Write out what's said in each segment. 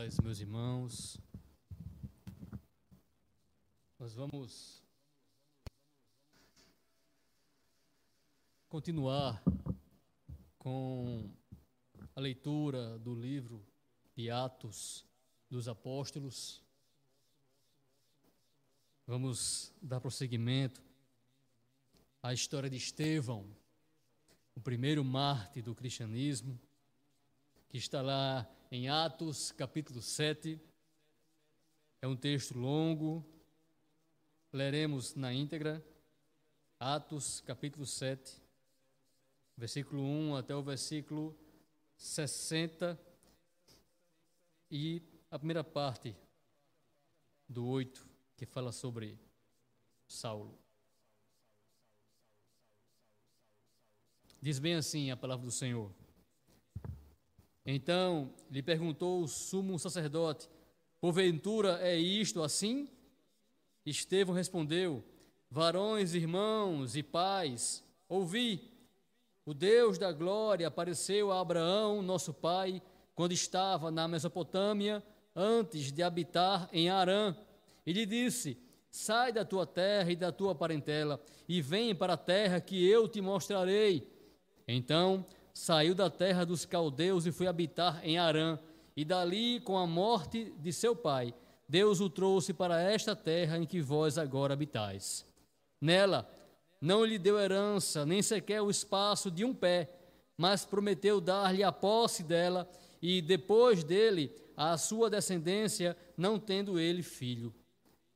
meus irmãos. Nós vamos continuar com a leitura do livro de Atos dos Apóstolos. Vamos dar prosseguimento à história de Estevão, o primeiro mártir do cristianismo, que está lá em Atos, capítulo 7. É um texto longo, leremos na íntegra. Atos, capítulo 7, versículo 1 até o versículo 60 e a primeira parte do 8, que fala sobre Saulo. Diz bem assim a palavra do Senhor. Então lhe perguntou o sumo sacerdote: Porventura é isto assim? Estevão respondeu: Varões, irmãos e pais, ouvi. O Deus da glória apareceu a Abraão, nosso pai, quando estava na Mesopotâmia, antes de habitar em Arã, e lhe disse: Sai da tua terra e da tua parentela, e vem para a terra que eu te mostrarei. Então saiu da terra dos caldeus e foi habitar em Arã, e dali, com a morte de seu pai, Deus o trouxe para esta terra em que vós agora habitais. Nela não lhe deu herança, nem sequer o espaço de um pé, mas prometeu dar-lhe a posse dela e depois dele a sua descendência, não tendo ele filho.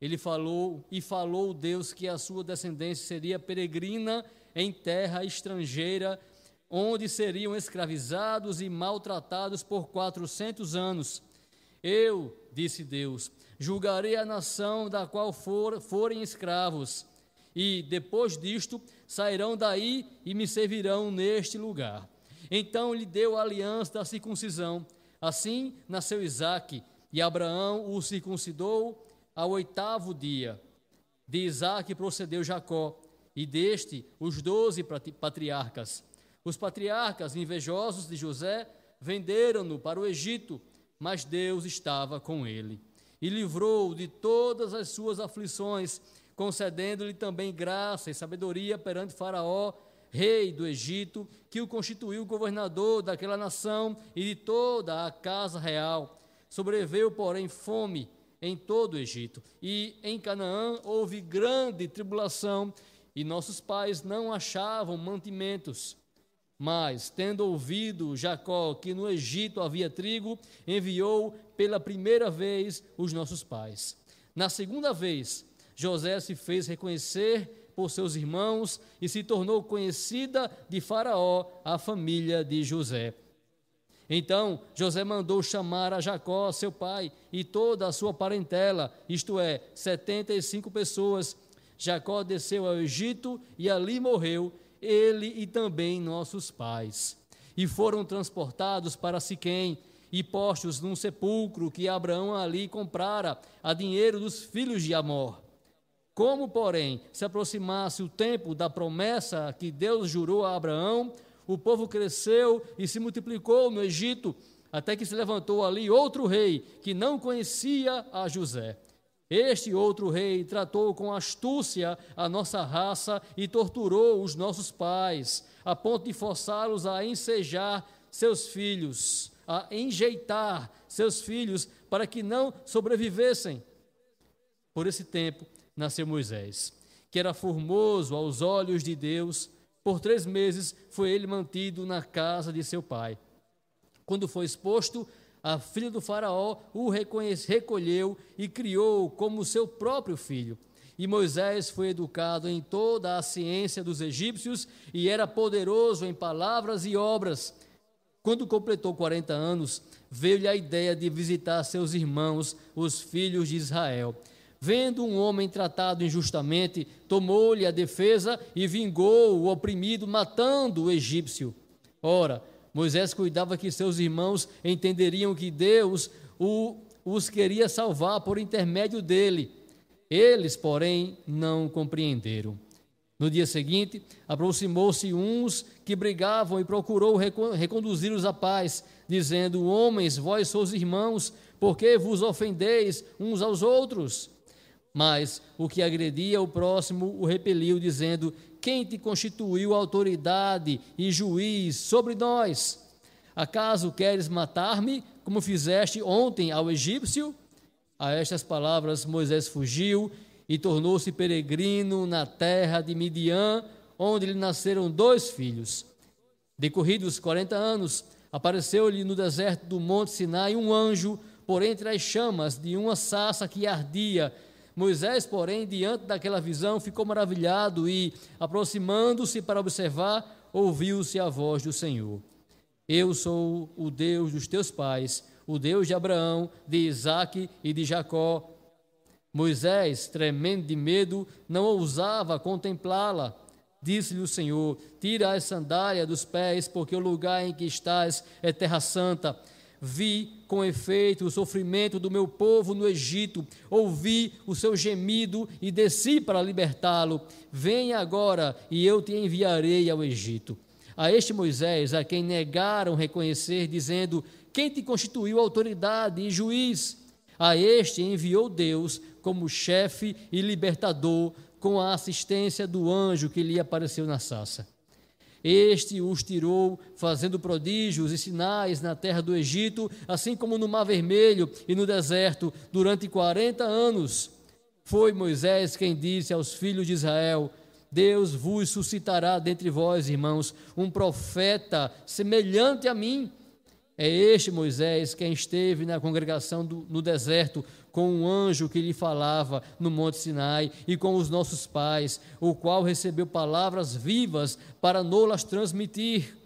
Ele falou e falou Deus que a sua descendência seria peregrina em terra estrangeira onde seriam escravizados e maltratados por quatrocentos anos. Eu, disse Deus, julgarei a nação da qual for, forem escravos, e depois disto sairão daí e me servirão neste lugar. Então lhe deu a aliança da circuncisão. Assim nasceu Isaque, e Abraão o circuncidou ao oitavo dia. De Isaque procedeu Jacó, e deste os doze patriarcas. Os patriarcas invejosos de José venderam-no para o Egito, mas Deus estava com ele e livrou-o de todas as suas aflições, concedendo-lhe também graça e sabedoria perante Faraó, rei do Egito, que o constituiu governador daquela nação e de toda a casa real. Sobreveu, porém, fome em todo o Egito, e em Canaã houve grande tribulação, e nossos pais não achavam mantimentos. Mas, tendo ouvido Jacó que no Egito havia trigo, enviou pela primeira vez os nossos pais. Na segunda vez, José se fez reconhecer por seus irmãos e se tornou conhecida de Faraó a família de José. Então José mandou chamar a Jacó, seu pai, e toda a sua parentela, isto é, setenta e cinco pessoas. Jacó desceu ao Egito e ali morreu, ele e também nossos pais. E foram transportados para Siquém e postos num sepulcro que Abraão ali comprara a dinheiro dos filhos de Amor. Como, porém, se aproximasse o tempo da promessa que Deus jurou a Abraão, o povo cresceu e se multiplicou no Egito, até que se levantou ali outro rei que não conhecia a José. Este outro rei tratou com astúcia a nossa raça e torturou os nossos pais, a ponto de forçá-los a ensejar seus filhos, a enjeitar seus filhos para que não sobrevivessem. Por esse tempo nasceu Moisés, que era formoso aos olhos de Deus. Por três meses foi ele mantido na casa de seu pai. Quando foi exposto a filha do Faraó o recolheu e criou como seu próprio filho. E Moisés foi educado em toda a ciência dos egípcios e era poderoso em palavras e obras. Quando completou 40 anos, veio-lhe a ideia de visitar seus irmãos, os filhos de Israel. Vendo um homem tratado injustamente, tomou-lhe a defesa e vingou o oprimido, matando o egípcio. Ora, Moisés cuidava que seus irmãos entenderiam que Deus o, os queria salvar por intermédio dele. Eles, porém, não compreenderam. No dia seguinte, aproximou-se uns que brigavam e procurou reconduzi-los à paz, dizendo: Homens, vós sois irmãos, por que vos ofendeis uns aos outros? Mas o que agredia o próximo o repeliu, dizendo: Quem te constituiu autoridade e juiz sobre nós? Acaso queres matar-me, como fizeste ontem ao egípcio? A estas palavras Moisés fugiu e tornou-se peregrino na terra de Midian, onde lhe nasceram dois filhos. Decorridos quarenta anos, apareceu-lhe no deserto do monte Sinai um anjo, por entre as chamas de uma sassa que ardia. Moisés, porém, diante daquela visão, ficou maravilhado e, aproximando-se para observar, ouviu-se a voz do Senhor. Eu sou o Deus dos teus pais, o Deus de Abraão, de Isaque e de Jacó. Moisés, tremendo de medo, não ousava contemplá-la. Disse-lhe o Senhor: Tira as sandálias dos pés, porque o lugar em que estás é terra santa. Vi com efeito o sofrimento do meu povo no Egito, ouvi o seu gemido e desci para libertá-lo. Venha agora e eu te enviarei ao Egito. A este Moisés, a quem negaram reconhecer, dizendo: Quem te constituiu autoridade e juiz? A este enviou Deus como chefe e libertador, com a assistência do anjo que lhe apareceu na sassa. Este os tirou, fazendo prodígios e sinais na terra do Egito, assim como no Mar Vermelho e no deserto, durante quarenta anos. Foi Moisés quem disse aos filhos de Israel: Deus vos suscitará dentre vós, irmãos, um profeta semelhante a mim. É este Moisés quem esteve na congregação do, no deserto com um anjo que lhe falava no Monte Sinai e com os nossos pais, o qual recebeu palavras vivas para nolas transmitir.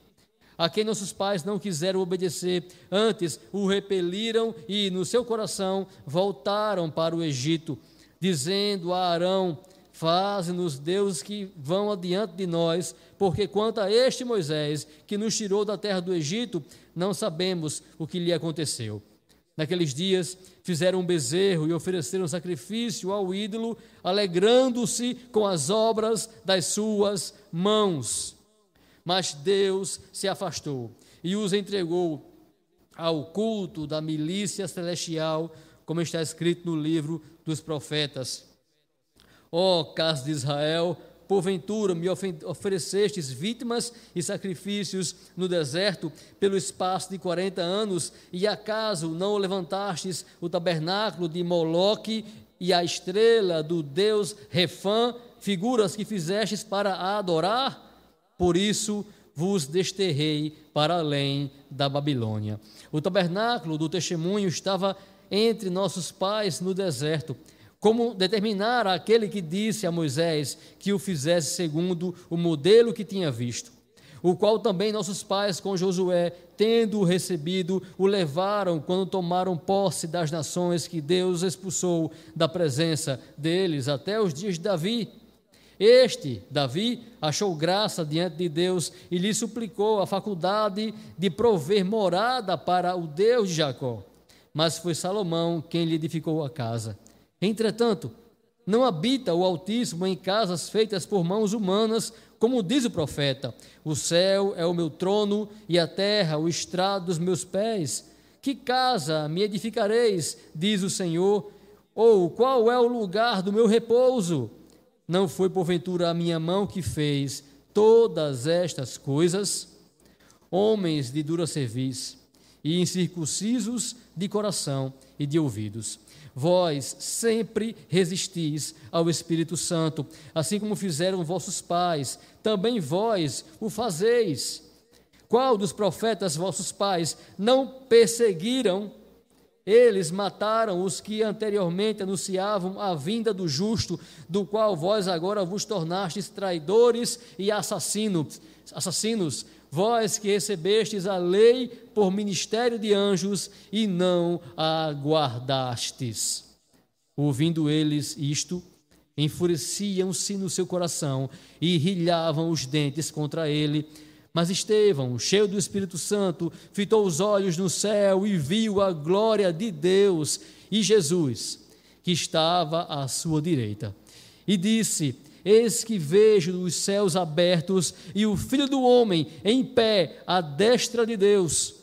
A quem nossos pais não quiseram obedecer, antes o repeliram e, no seu coração, voltaram para o Egito, dizendo a Arão: Faze-nos deuses que vão adiante de nós, porque quanto a este Moisés, que nos tirou da terra do Egito, não sabemos o que lhe aconteceu. Naqueles dias fizeram um bezerro e ofereceram sacrifício ao ídolo, alegrando-se com as obras das suas mãos. Mas Deus se afastou e os entregou ao culto da milícia celestial, como está escrito no livro dos profetas. Ó oh, casa de Israel, porventura me oferecestes vítimas e sacrifícios no deserto pelo espaço de quarenta anos, e acaso não levantastes o tabernáculo de Moloque e a estrela do deus Refã, figuras que fizestes para adorar? Por isso vos desterrei para além da Babilônia. O tabernáculo do testemunho estava entre nossos pais no deserto como determinar aquele que disse a Moisés que o fizesse segundo o modelo que tinha visto, o qual também nossos pais com Josué, tendo-o recebido, o levaram quando tomaram posse das nações que Deus expulsou da presença deles até os dias de Davi. Este, Davi, achou graça diante de Deus e lhe suplicou a faculdade de prover morada para o Deus de Jacó. Mas foi Salomão quem lhe edificou a casa. Entretanto, não habita o Altíssimo em casas feitas por mãos humanas, como diz o profeta: O céu é o meu trono e a terra o estrado dos meus pés. Que casa me edificareis, diz o Senhor? Ou qual é o lugar do meu repouso? Não foi porventura a minha mão que fez todas estas coisas? Homens de dura serviço e incircuncisos de coração e de ouvidos Vós sempre resistis ao Espírito Santo, assim como fizeram vossos pais, também vós o fazeis. Qual dos profetas vossos pais não perseguiram? Eles mataram os que anteriormente anunciavam a vinda do justo, do qual vós agora vos tornastes traidores e assassinos. assassinos vós que recebestes a lei por ministério de anjos e não a guardastes. Ouvindo eles isto, enfureciam-se no seu coração e rilhavam os dentes contra ele. Mas Estevão, cheio do Espírito Santo, fitou os olhos no céu e viu a glória de Deus e Jesus, que estava à sua direita. E disse: eis que vejo os céus abertos e o Filho do Homem em pé à destra de Deus.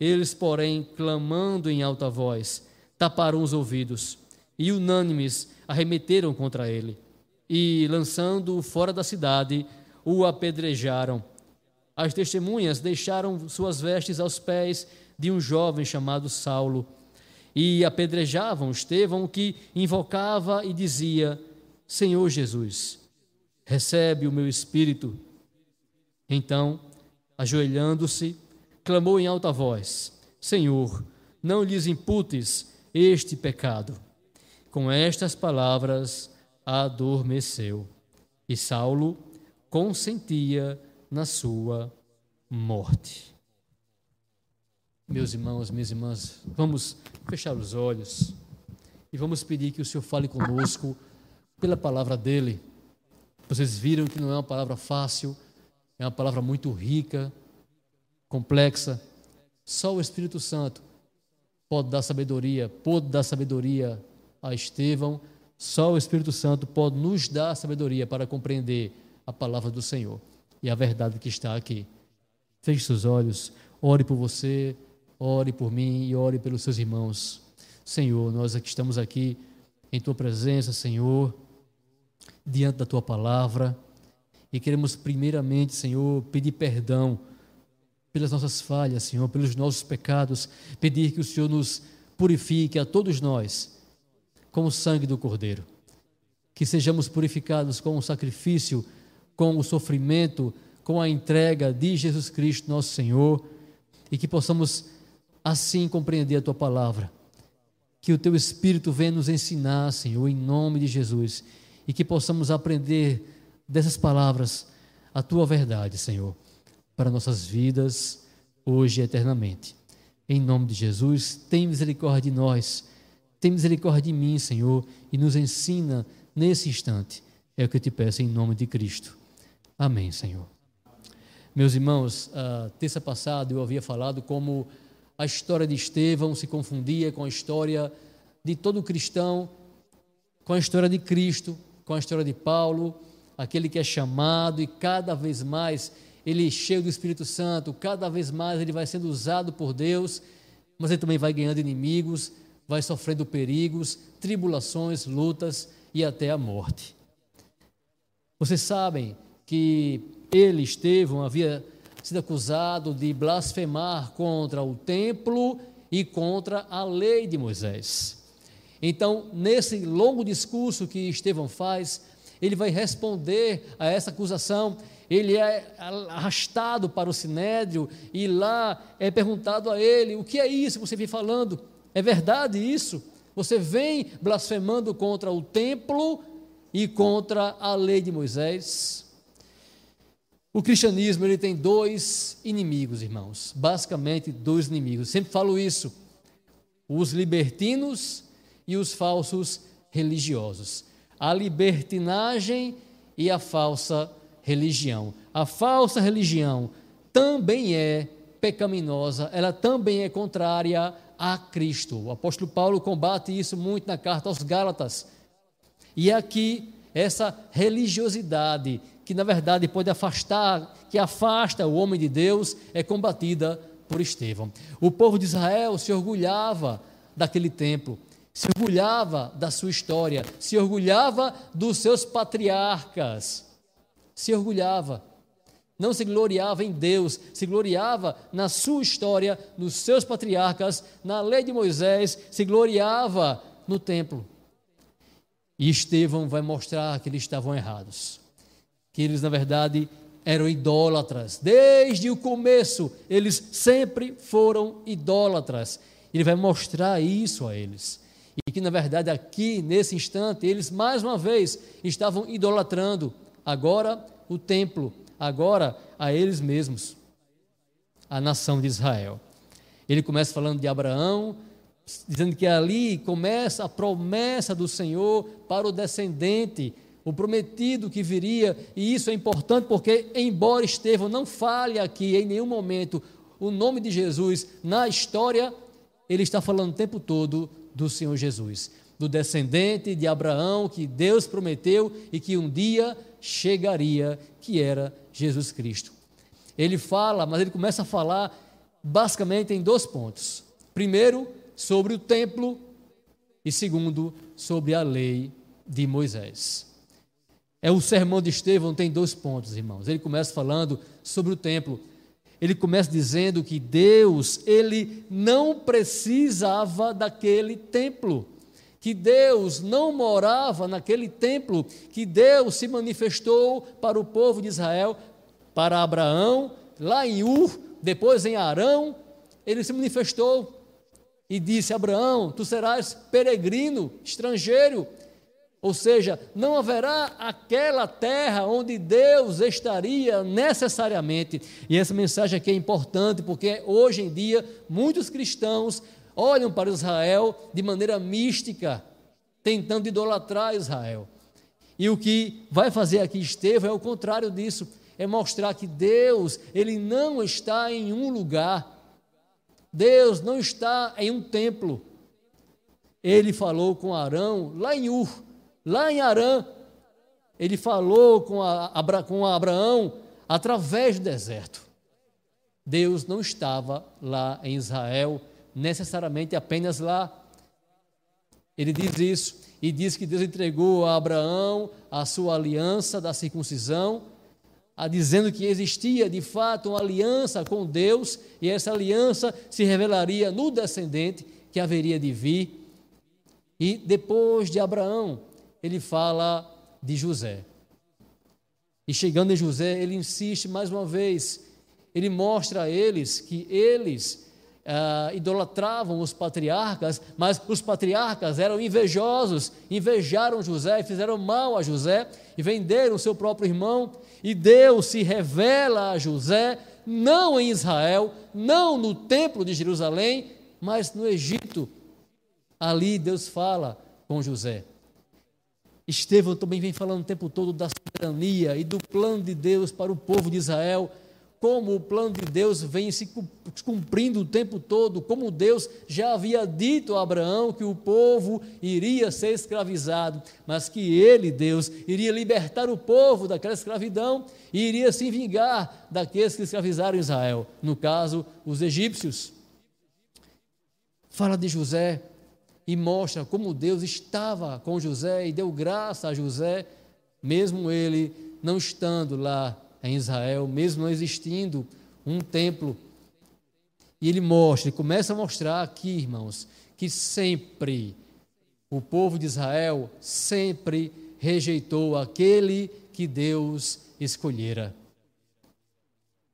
Eles, porém, clamando em alta voz, taparam os ouvidos e, unânimes, arremeteram contra ele e, lançando-o fora da cidade, o apedrejaram. As testemunhas deixaram suas vestes aos pés de um jovem chamado Saulo e apedrejavam Estevão, que invocava e dizia: Senhor Jesus, recebe o meu espírito. Então, ajoelhando-se, clamou em alta voz: Senhor, não lhes imputes este pecado. Com estas palavras, adormeceu. E Saulo consentia na sua morte. Meus irmãos, minhas irmãs, vamos fechar os olhos e vamos pedir que o Senhor fale conosco pela palavra dele. Vocês viram que não é uma palavra fácil, é uma palavra muito rica, complexa. Só o Espírito Santo pode dar sabedoria, pode dar sabedoria a Estevão. Só o Espírito Santo pode nos dar sabedoria para compreender a palavra do Senhor e a verdade que está aqui. Feche seus olhos, ore por você, ore por mim e ore pelos seus irmãos. Senhor, nós aqui estamos aqui em tua presença, Senhor, diante da tua palavra e queremos primeiramente, Senhor, pedir perdão pelas nossas falhas, Senhor, pelos nossos pecados, pedir que o Senhor nos purifique a todos nós com o sangue do Cordeiro. Que sejamos purificados com o sacrifício, com o sofrimento, com a entrega de Jesus Cristo, nosso Senhor, e que possamos assim compreender a tua palavra. Que o teu Espírito venha nos ensinar, Senhor, em nome de Jesus, e que possamos aprender dessas palavras a tua verdade, Senhor, para nossas vidas, hoje e eternamente. Em nome de Jesus, tem misericórdia de nós, tem misericórdia de mim, Senhor, e nos ensina nesse instante. É o que eu te peço em nome de Cristo. Amém, Senhor. Meus irmãos, terça passada eu havia falado como a história de Estevão se confundia com a história de todo cristão, com a história de Cristo, com a história de Paulo, aquele que é chamado e cada vez mais ele é cheio do Espírito Santo, cada vez mais ele vai sendo usado por Deus, mas ele também vai ganhando inimigos, vai sofrendo perigos, tribulações, lutas e até a morte. Vocês sabem que ele, Estevão, havia sido acusado de blasfemar contra o templo e contra a lei de Moisés. Então, nesse longo discurso que Estevão faz, ele vai responder a essa acusação. Ele é arrastado para o sinédrio e lá é perguntado a ele: o que é isso que você vem falando? É verdade isso? Você vem blasfemando contra o templo e contra a lei de Moisés? O cristianismo ele tem dois inimigos, irmãos. Basicamente, dois inimigos. Sempre falo isso: os libertinos e os falsos religiosos. A libertinagem e a falsa religião. A falsa religião também é pecaminosa, ela também é contrária a Cristo. O apóstolo Paulo combate isso muito na carta aos Gálatas. E aqui, essa religiosidade que na verdade pode afastar, que afasta o homem de Deus, é combatida por Estevão. O povo de Israel se orgulhava daquele templo, se orgulhava da sua história, se orgulhava dos seus patriarcas, se orgulhava. Não se gloriava em Deus, se gloriava na sua história, nos seus patriarcas, na lei de Moisés, se gloriava no templo. E Estevão vai mostrar que eles estavam errados que eles, na verdade, eram idólatras. Desde o começo, eles sempre foram idólatras. Ele vai mostrar isso a eles. E que, na verdade, aqui, nesse instante, eles mais uma vez estavam idolatrando. Agora, o templo, agora, a eles mesmos, a nação de Israel. Ele começa falando de Abraão, dizendo que ali começa a promessa do Senhor para o descendente o prometido que viria, e isso é importante porque, embora Estevão não fale aqui em nenhum momento o nome de Jesus na história, ele está falando o tempo todo do Senhor Jesus. do descendente de Abraão que Deus prometeu e que um dia chegaria, que era Jesus Cristo. Ele fala, mas ele começa a falar basicamente em dois pontos. Primeiro, sobre o templo e segundo, sobre a lei de Moisés. É o sermão de Estevão tem dois pontos, irmãos. Ele começa falando sobre o templo. Ele começa dizendo que Deus, ele não precisava daquele templo que Deus não morava naquele templo, que Deus se manifestou para o povo de Israel, para Abraão, lá em Ur, depois em Arão, ele se manifestou e disse: Abraão, tu serás peregrino, estrangeiro. Ou seja, não haverá aquela terra onde Deus estaria necessariamente. E essa mensagem aqui é importante porque hoje em dia muitos cristãos olham para Israel de maneira mística, tentando idolatrar Israel. E o que vai fazer aqui Estevão é o contrário disso, é mostrar que Deus, ele não está em um lugar. Deus não está em um templo. Ele falou com Arão lá em Ur, lá em Arã. Ele falou com, a, com Abraão através do deserto. Deus não estava lá em Israel necessariamente apenas lá. Ele diz isso e diz que Deus entregou a Abraão a sua aliança da circuncisão, a dizendo que existia de fato uma aliança com Deus e essa aliança se revelaria no descendente que haveria de vir. E depois de Abraão, ele fala de José. E chegando em José, ele insiste mais uma vez, ele mostra a eles que eles uh, idolatravam os patriarcas, mas os patriarcas eram invejosos, invejaram José, fizeram mal a José e venderam seu próprio irmão. E Deus se revela a José, não em Israel, não no templo de Jerusalém, mas no Egito. Ali Deus fala com José. Estevão também vem falando o tempo todo da soberania e do plano de Deus para o povo de Israel como o plano de Deus vem se cumprindo o tempo todo, como Deus já havia dito a Abraão que o povo iria ser escravizado, mas que ele, Deus, iria libertar o povo daquela escravidão e iria se vingar daqueles que escravizaram Israel, no caso, os egípcios. Fala de José e mostra como Deus estava com José e deu graça a José, mesmo ele não estando lá em Israel, mesmo não existindo um templo. E ele mostra, ele começa a mostrar aqui, irmãos, que sempre o povo de Israel sempre rejeitou aquele que Deus escolhera.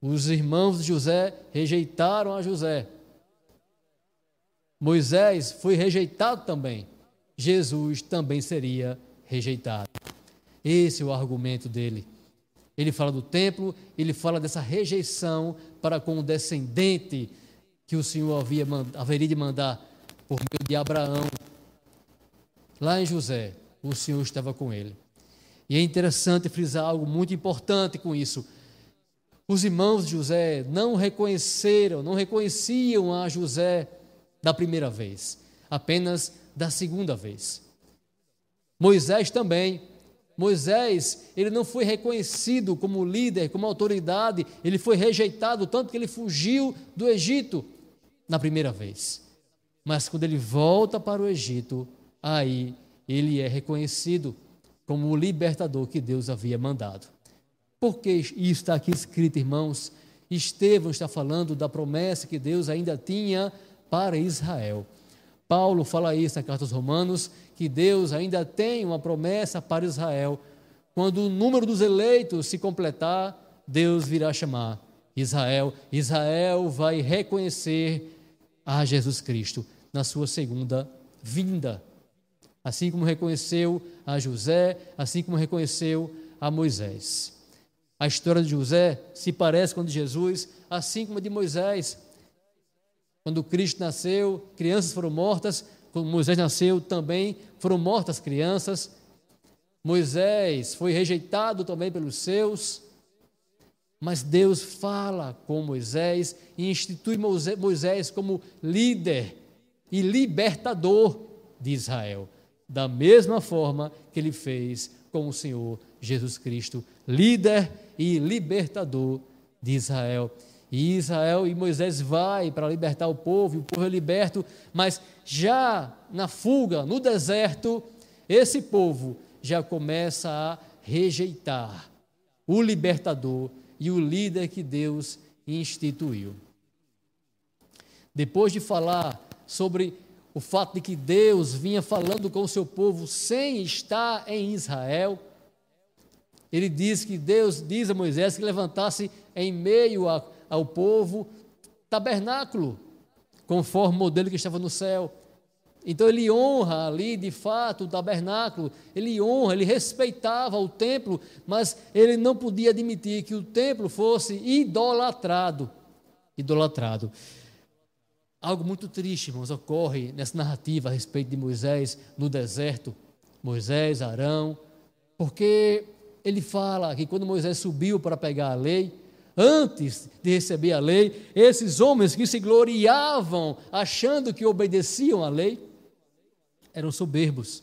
Os irmãos de José rejeitaram a José. Moisés foi rejeitado também. Jesus também seria rejeitado. Esse é o argumento dele. Ele fala do templo, ele fala dessa rejeição para com o descendente que o Senhor havia, haveria de mandar por meio de Abraão. Lá em José, o Senhor estava com ele. E é interessante frisar algo muito importante com isso. Os irmãos de José não reconheceram, não reconheciam a José da primeira vez, apenas da segunda vez. Moisés também Moisés, ele não foi reconhecido como líder, como autoridade, ele foi rejeitado, tanto que ele fugiu do Egito na primeira vez. Mas quando ele volta para o Egito, aí ele é reconhecido como o libertador que Deus havia mandado. Por que isso está aqui escrito, irmãos? Estevão está falando da promessa que Deus ainda tinha para Israel. Paulo fala isso na carta aos Romanos, que Deus ainda tem uma promessa para Israel. Quando o número dos eleitos se completar, Deus virá chamar Israel. Israel vai reconhecer a Jesus Cristo na sua segunda vinda. Assim como reconheceu a José, assim como reconheceu a Moisés. A história de José se parece com a de Jesus, assim como a de Moisés. Quando Cristo nasceu, crianças foram mortas, quando Moisés nasceu, também foram mortas crianças. Moisés foi rejeitado também pelos seus. Mas Deus fala com Moisés e institui Moisés como líder e libertador de Israel. da mesma forma que ele fez com o Senhor Jesus Cristo, líder e libertador de Israel. E Israel e Moisés vai para libertar o povo, e o povo é liberto, mas já na fuga, no deserto, esse povo já começa a rejeitar o libertador e o líder que Deus instituiu. Depois de falar sobre o fato de que Deus vinha falando com o seu povo sem estar em Israel, ele diz que Deus diz a Moisés que levantasse em meio a, ao povo tabernáculo, conforme o modelo que estava no céu. Então ele honra ali, de fato, o tabernáculo, ele honra, ele respeitava o templo, mas ele não podia admitir que o templo fosse idolatrado. Idolatrado. Algo muito triste, irmãos, ocorre nessa narrativa a respeito de Moisés no deserto. Moisés, Arão, porque ele fala que quando Moisés subiu para pegar a lei, antes de receber a lei, esses homens que se gloriavam achando que obedeciam à lei, eram soberbos,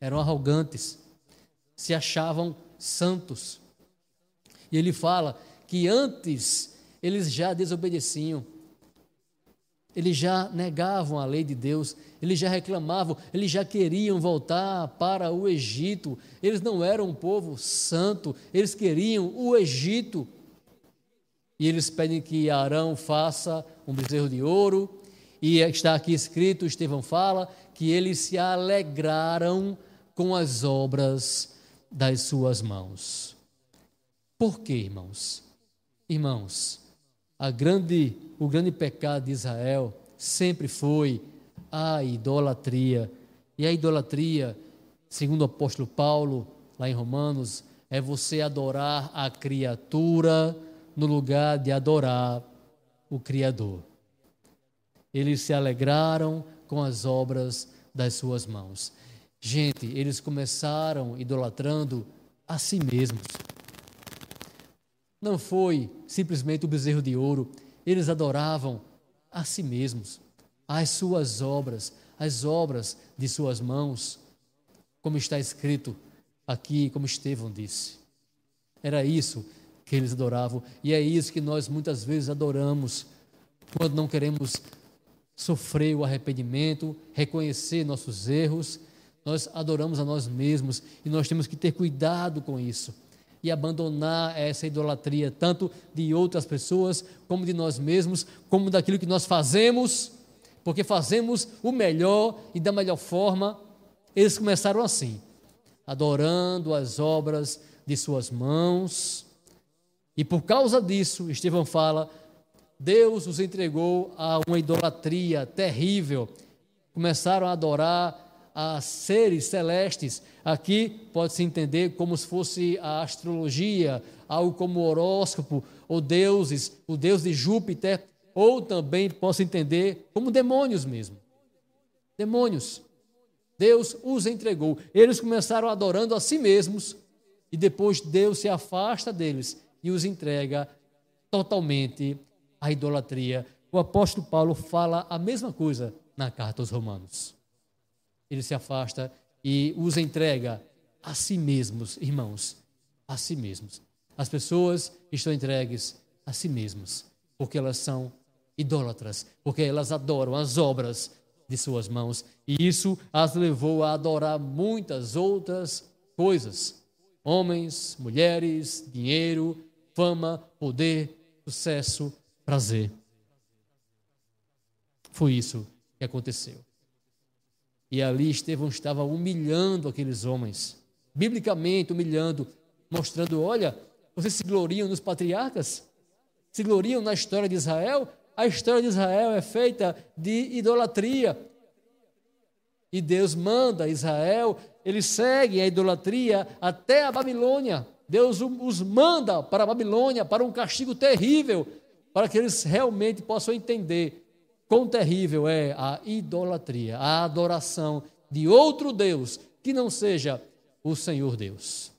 eram arrogantes, se achavam santos. E ele fala que antes eles já desobedeciam, eles já negavam a lei de Deus, eles já reclamavam, eles já queriam voltar para o Egito. Eles não eram um povo santo, eles queriam o Egito. E eles pedem que Arão faça um bezerro de ouro, e está aqui escrito, Estevão fala, que eles se alegraram com as obras das suas mãos. Por quê, irmãos? Irmãos, grande, o grande pecado de Israel sempre foi a idolatria. E a idolatria, segundo o apóstolo Paulo, lá em Romanos, é você adorar a criatura no lugar de adorar o Criador. Eles se alegraram com as obras das suas mãos. Gente, eles começaram idolatrando a si mesmos. Não foi simplesmente o bezerro de ouro, eles adoravam a si mesmos, as suas obras, as obras de suas mãos, como está escrito aqui, como Estevão disse. Era isso que eles adoravam, e é isso que nós muitas vezes adoramos quando não queremos sofrer o arrependimento, reconhecer nossos erros, nós adoramos a nós mesmos e nós temos que ter cuidado com isso e abandonar essa idolatria, tanto de outras pessoas, como de nós mesmos, como daquilo que nós fazemos, porque fazemos o melhor e da melhor forma. Eles começaram assim, adorando as obras de suas mãos, e por causa disso, Estevão fala, Deus os entregou a uma idolatria terrível. Começaram a adorar a seres celestes. Aqui pode-se entender como se fosse a astrologia, algo como horóscopo, ou deuses, o deus de Júpiter, ou também posso entender como demônios mesmo. Demônios. Deus os entregou. Eles começaram adorando a si mesmos e depois Deus se afasta deles e os entrega totalmente a idolatria. O apóstolo Paulo fala a mesma coisa na carta aos Romanos. Ele se afasta e os entrega a si mesmos, irmãos, a si mesmos. As pessoas estão entregues a si mesmas, porque elas são idólatras, porque elas adoram as obras de suas mãos, e isso as levou a adorar muitas outras coisas: homens, mulheres, dinheiro, fama, poder, sucesso, prazer. Foi isso que aconteceu. E ali Estevão estava humilhando aqueles homens, biblicamente humilhando, mostrando: olha, vocês se gloriam nos patriarcas? Se gloriam na história de Israel? A história de Israel é feita de idolatria. E Deus manda Israel, eles seguem a idolatria até a Babilônia. Deus os manda para a Babilônia, para um castigo terrível, para que eles realmente possam entender quão terrível é a idolatria, a adoração de outro Deus que não seja o Senhor Deus.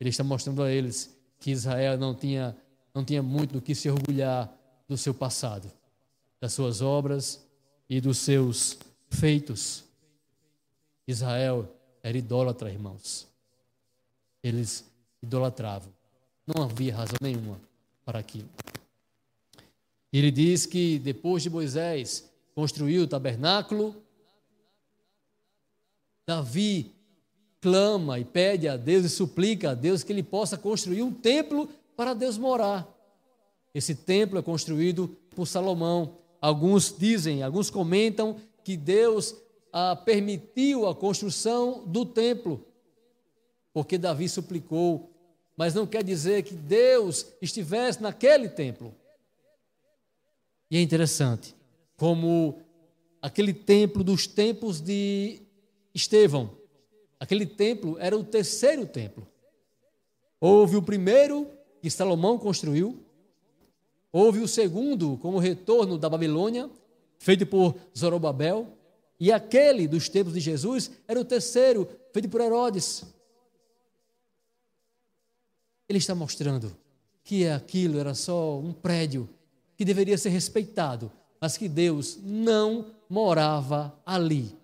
Ele está mostrando a eles que Israel não tinha, não tinha muito do que se orgulhar do seu passado, das suas obras e dos seus feitos. Israel era idólatra, irmãos. Eles idolatravam. Não havia razão nenhuma para aquilo. Ele diz que depois de Moisés construir o tabernáculo, Davi clama e pede a Deus e suplica a Deus que ele possa construir um templo para Deus morar. Esse templo é construído por Salomão. Alguns dizem, alguns comentam que Deus ah, permitiu a construção do templo, porque Davi suplicou, mas não quer dizer que Deus estivesse naquele templo. E é interessante como aquele templo dos tempos de Estevão, aquele templo era o terceiro templo. Houve o primeiro que Salomão construiu, houve o segundo como retorno da Babilônia, feito por Zorobabel, e aquele dos tempos de Jesus era o terceiro, feito por Herodes. Ele está mostrando que aquilo era só um prédio que deveria ser respeitado, mas que Deus não morava ali.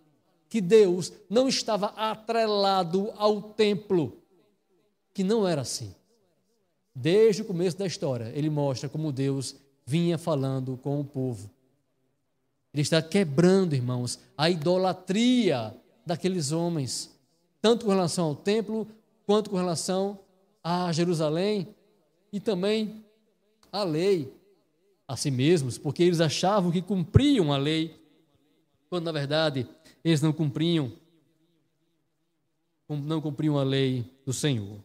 Que Deus não estava atrelado ao templo. Que não era assim. Desde o começo da história, ele mostra como Deus vinha falando com o povo. Ele está quebrando, irmãos, a idolatria daqueles homens, tanto com relação ao templo, quanto com relação a Jerusalém e também a lei a si mesmos, porque eles achavam que cumpriam a lei, quando na verdade eles não cumpriam, não cumpriam a lei do Senhor.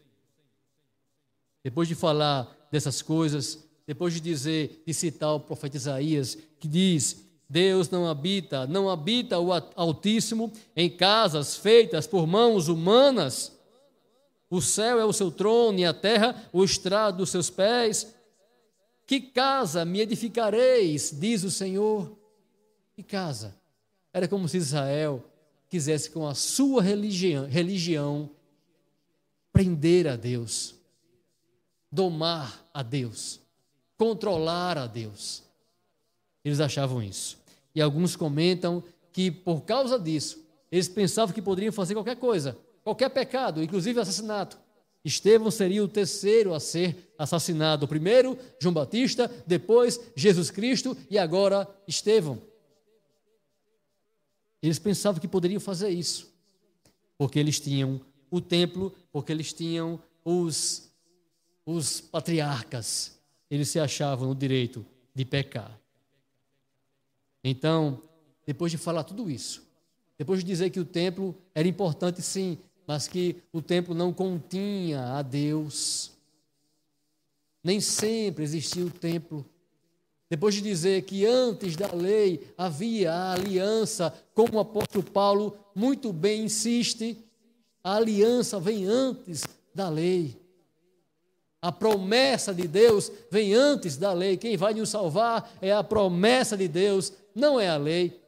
Depois de falar dessas coisas, depois de dizer, de citar o profeta Isaías, que diz: Deus não habita, não habita o Altíssimo em casas feitas por mãos humanas. O céu é o seu trono e a terra o estrado dos seus pés. Que casa me edificareis, diz o Senhor. Que casa? Era como se Israel quisesse, com a sua religião, religião prender a Deus, domar a Deus, controlar a Deus. Eles achavam isso. E alguns comentam que, por causa disso, eles pensavam que poderiam fazer qualquer coisa, qualquer pecado, inclusive assassinato. Estevão seria o terceiro a ser assassinado. O primeiro, João Batista, depois Jesus Cristo e agora Estevão. Eles pensavam que poderiam fazer isso, porque eles tinham o templo, porque eles tinham os, os patriarcas. Eles se achavam no direito de pecar. Então, depois de falar tudo isso, depois de dizer que o templo era importante sim, mas que o templo não continha a Deus. Nem sempre existia o templo. Depois de dizer que antes da lei havia a aliança, como o apóstolo Paulo muito bem insiste, a aliança vem antes da lei. A promessa de Deus vem antes da lei. Quem vai nos salvar é a promessa de Deus, não é a lei.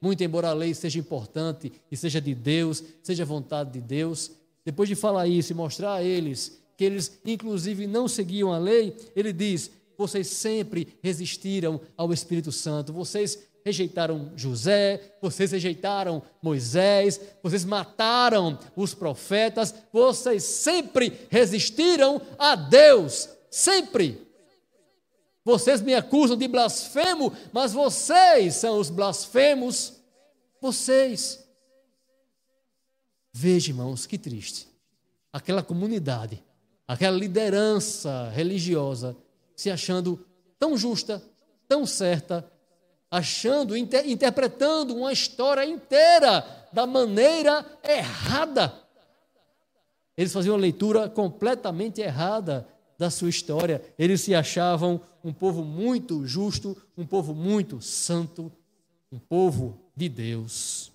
Muito embora a lei seja importante e seja de Deus, seja vontade de Deus, depois de falar isso e mostrar a eles que eles, inclusive, não seguiam a lei, ele diz: vocês sempre resistiram ao Espírito Santo, vocês rejeitaram José, vocês rejeitaram Moisés, vocês mataram os profetas, vocês sempre resistiram a Deus, sempre. Vocês me acusam de blasfemo, mas vocês são os blasfemos. Vocês. Veja, irmãos, que triste. Aquela comunidade, aquela liderança religiosa se achando tão justa, tão certa, achando, inter, interpretando uma história inteira da maneira errada. Eles faziam uma leitura completamente errada da sua história. Eles se achavam um povo muito justo, um povo muito santo, um povo de Deus.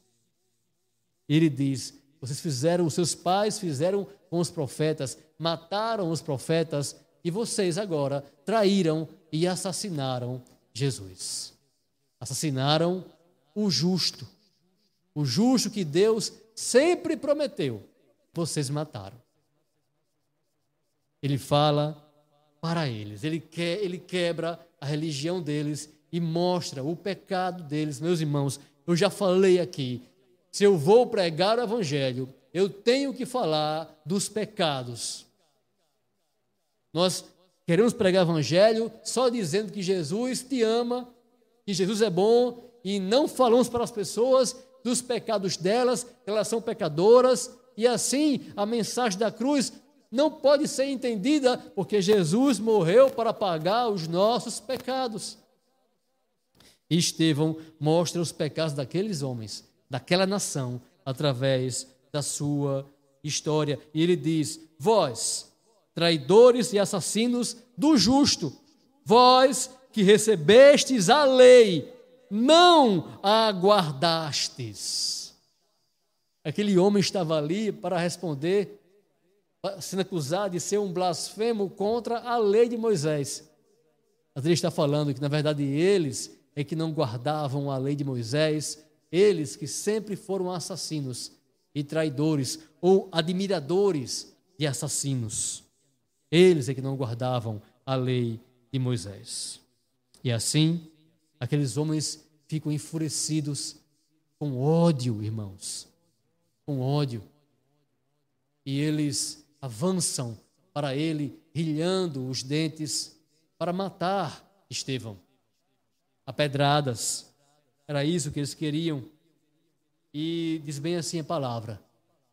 Ele diz: vocês fizeram, os seus pais fizeram com os profetas, mataram os profetas, e vocês agora traíram e assassinaram Jesus. Assassinaram o justo. O justo que Deus sempre prometeu. Vocês mataram ele fala para eles, ele, ele quebra a religião deles e mostra o pecado deles. Meus irmãos, eu já falei aqui, se eu vou pregar o evangelho, eu tenho que falar dos pecados. Nós queremos pregar o evangelho só dizendo que Jesus te ama, que Jesus é bom, e não falamos para as pessoas dos pecados delas, que elas são pecadoras, e assim a mensagem da cruz não pode ser entendida porque Jesus morreu para pagar os nossos pecados. Estevão mostra os pecados daqueles homens, daquela nação, através da sua história. E ele diz: Vós, traidores e assassinos do justo, vós que recebestes a lei, não a guardastes. Aquele homem estava ali para responder sendo acusado de ser um blasfemo contra a lei de Moisés. Mas ele está falando que, na verdade, eles é que não guardavam a lei de Moisés, eles que sempre foram assassinos e traidores ou admiradores de assassinos. Eles é que não guardavam a lei de Moisés. E assim, aqueles homens ficam enfurecidos com ódio, irmãos, com ódio. E eles avançam para ele, rilhando os dentes, para matar Estevão. A pedradas. Era isso que eles queriam. E diz bem assim a palavra: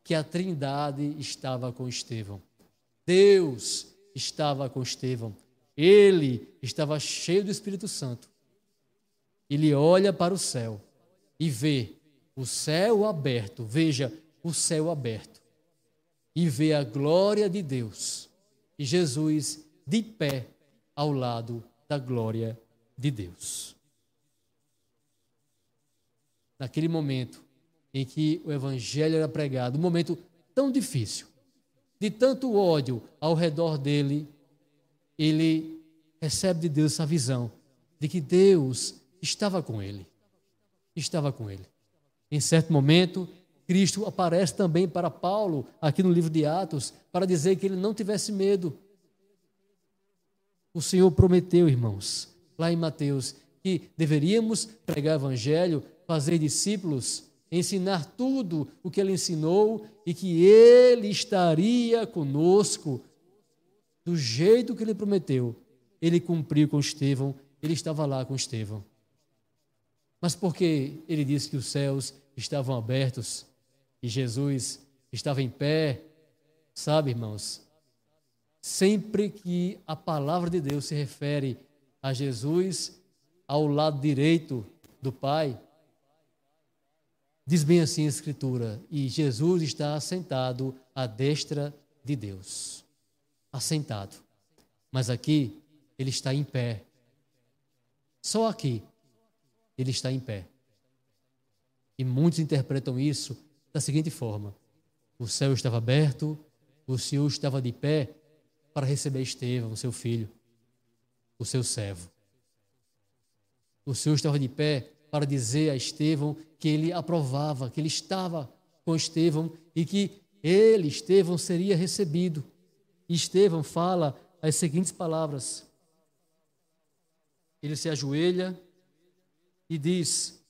que a Trindade estava com Estevão. Deus estava com Estevão. Ele estava cheio do Espírito Santo. Ele olha para o céu e vê o céu aberto. Veja, o céu aberto e vê a glória de Deus e Jesus de pé ao lado da glória de Deus. Naquele momento em que o evangelho era pregado, um momento tão difícil, de tanto ódio ao redor dele, ele recebe de Deus essa visão de que Deus estava com ele. Estava com ele. Em certo momento, Cristo aparece também para Paulo, aqui no livro de Atos, para dizer que ele não tivesse medo. O Senhor prometeu, irmãos, lá em Mateus, que deveríamos pregar o Evangelho, fazer discípulos, ensinar tudo o que ele ensinou e que ele estaria conosco do jeito que ele prometeu. Ele cumpriu com Estevão, ele estava lá com Estevão. Mas porque ele disse que os céus estavam abertos, e Jesus estava em pé, sabe, irmãos? Sempre que a palavra de Deus se refere a Jesus ao lado direito do Pai, diz bem assim a Escritura, e Jesus está assentado à destra de Deus. Assentado. Mas aqui ele está em pé. Só aqui ele está em pé. E muitos interpretam isso da seguinte forma: o céu estava aberto, o Senhor estava de pé para receber Estevão, seu filho, o seu servo. O Senhor estava de pé para dizer a Estevão que ele aprovava, que ele estava com Estevão e que ele, Estevão, seria recebido. Estevão fala as seguintes palavras. Ele se ajoelha e diz: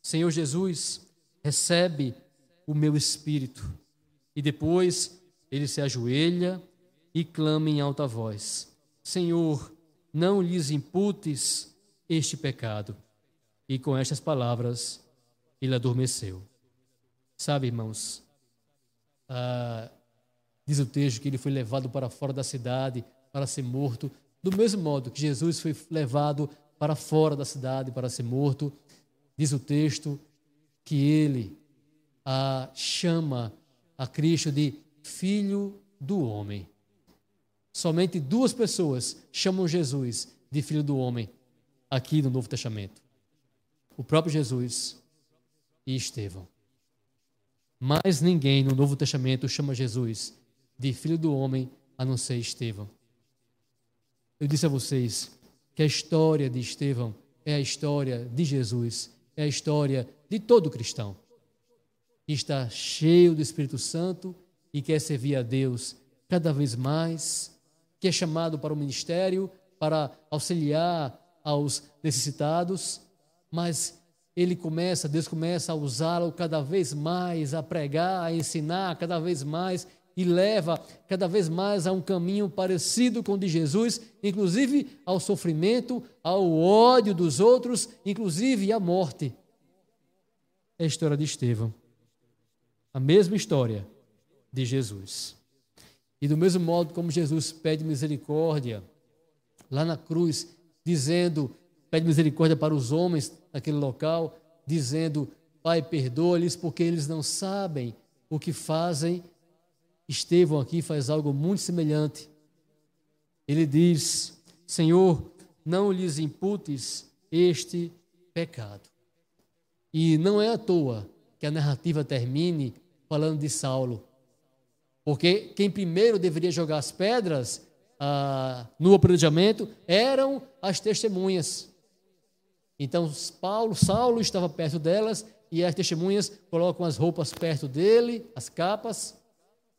Senhor Jesus, recebe o meu espírito. E depois ele se ajoelha e clama em alta voz: Senhor, não lhes imputes este pecado. E com estas palavras ele adormeceu. Sabe, irmãos, ah, diz o texto que ele foi levado para fora da cidade para ser morto, do mesmo modo que Jesus foi levado para fora da cidade para ser morto. Diz o texto que ele chama a Cristo de Filho do Homem. Somente duas pessoas chamam Jesus de Filho do Homem aqui no Novo Testamento: o próprio Jesus e Estevão. Mais ninguém no Novo Testamento chama Jesus de Filho do Homem a não ser Estevão. Eu disse a vocês que a história de Estevão é a história de Jesus, é a história de todo cristão que está cheio do Espírito Santo e quer servir a Deus cada vez mais, que é chamado para o ministério, para auxiliar aos necessitados, mas ele começa, Deus começa a usá-lo cada vez mais, a pregar, a ensinar cada vez mais e leva cada vez mais a um caminho parecido com o de Jesus, inclusive ao sofrimento, ao ódio dos outros, inclusive à morte. É a história de Estevão. A mesma história de Jesus. E do mesmo modo como Jesus pede misericórdia lá na cruz, dizendo, pede misericórdia para os homens naquele local, dizendo: Pai, perdoa-lhes porque eles não sabem o que fazem. Estevão aqui faz algo muito semelhante. Ele diz: Senhor, não lhes imputes este pecado. E não é à toa que a narrativa termine falando de Saulo. Porque quem primeiro deveria jogar as pedras ah, no apedrejamento eram as testemunhas. Então Paulo, Saulo estava perto delas e as testemunhas colocam as roupas perto dele, as capas.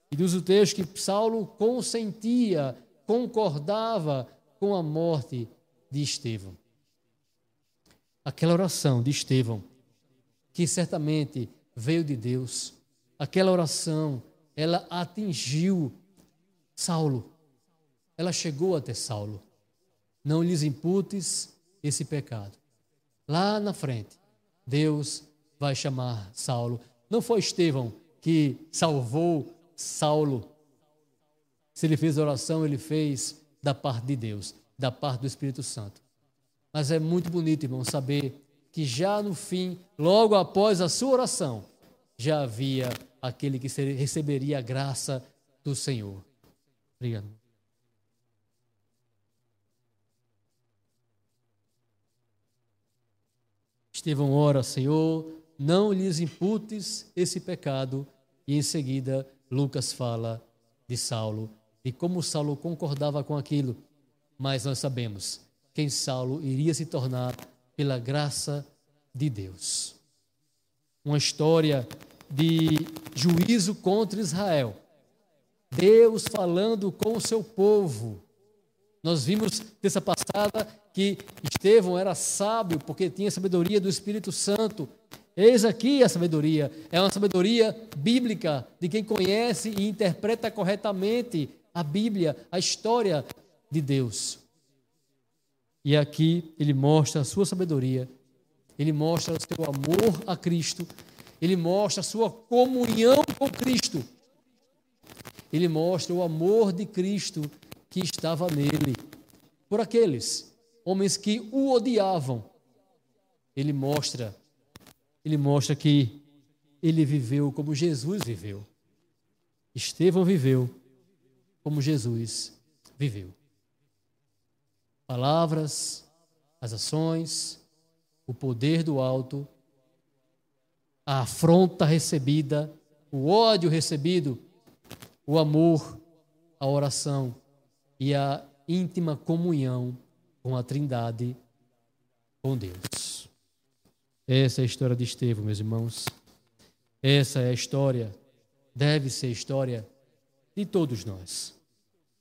E diz o texto que Saulo consentia, concordava com a morte de Estevão. Aquela oração de Estevão, que certamente veio de Deus, aquela oração, ela atingiu Saulo. Ela chegou até Saulo. Não lhes imputes esse pecado. Lá na frente, Deus vai chamar Saulo. Não foi Estevão que salvou Saulo. Se ele fez oração, ele fez da parte de Deus, da parte do Espírito Santo. Mas é muito bonito, irmão, saber que já no fim, logo após a sua oração, já havia aquele que receberia a graça do Senhor. Obrigado. Estevão ora, Senhor, não lhes imputes esse pecado. E em seguida, Lucas fala de Saulo e como Saulo concordava com aquilo. Mas nós sabemos quem Saulo iria se tornar pela graça de Deus. Uma história de juízo contra Israel. Deus falando com o seu povo. Nós vimos terça passada que Estevão era sábio porque tinha sabedoria do Espírito Santo. Eis aqui a sabedoria. É uma sabedoria bíblica de quem conhece e interpreta corretamente a Bíblia, a história de Deus. E aqui ele mostra a sua sabedoria, ele mostra o seu amor a Cristo, ele mostra a sua comunhão com Cristo, ele mostra o amor de Cristo que estava nele, por aqueles homens que o odiavam. Ele mostra, ele mostra que ele viveu como Jesus viveu. Estevão viveu como Jesus viveu. Palavras, as ações, o poder do alto, a afronta recebida, o ódio recebido, o amor, a oração e a íntima comunhão com a Trindade, com Deus. Essa é a história de Estevão, meus irmãos. Essa é a história, deve ser a história de todos nós,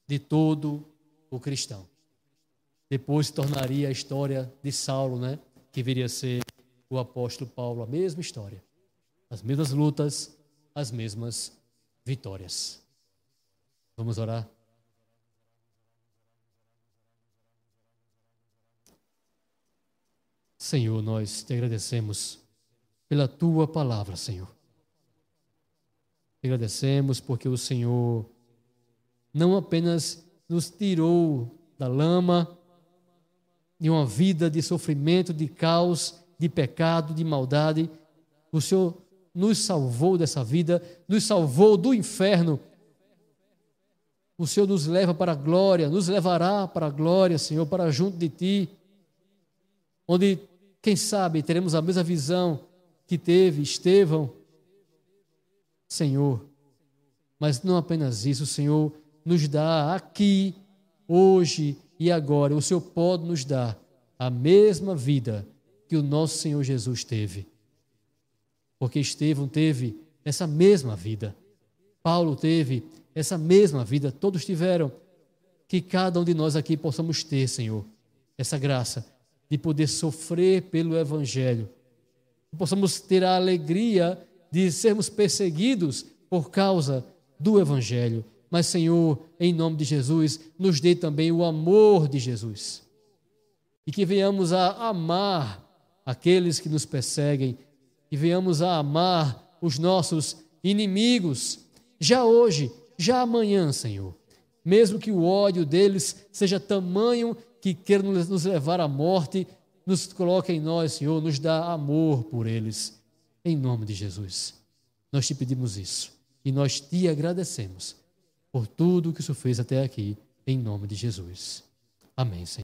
de todo o cristão. Depois se tornaria a história de Saulo, né? Que viria a ser o apóstolo Paulo, a mesma história. As mesmas lutas, as mesmas vitórias. Vamos orar? Senhor, nós te agradecemos pela tua palavra, Senhor. Te agradecemos porque o Senhor não apenas nos tirou da lama de uma vida de sofrimento, de caos, de pecado, de maldade, o Senhor nos salvou dessa vida, nos salvou do inferno. O Senhor nos leva para a glória, nos levará para a glória, Senhor, para junto de Ti, onde quem sabe teremos a mesma visão que teve Estevão, Senhor. Mas não apenas isso, o Senhor nos dá aqui, hoje e agora. O Senhor pode nos dar a mesma vida que o nosso Senhor Jesus teve. Porque Estevão teve essa mesma vida. Paulo teve essa mesma vida. Todos tiveram. Que cada um de nós aqui possamos ter, Senhor, essa graça de poder sofrer pelo Evangelho, possamos ter a alegria de sermos perseguidos por causa do Evangelho. Mas, Senhor, em nome de Jesus, nos dê também o amor de Jesus. E que venhamos a amar aqueles que nos perseguem, que venhamos a amar os nossos inimigos, já hoje, já amanhã, Senhor. Mesmo que o ódio deles seja tamanho que queiram nos levar à morte, nos coloque em nós, Senhor, nos dá amor por eles. Em nome de Jesus. Nós te pedimos isso e nós te agradecemos por tudo que o Senhor fez até aqui, em nome de Jesus. Amém, Senhor.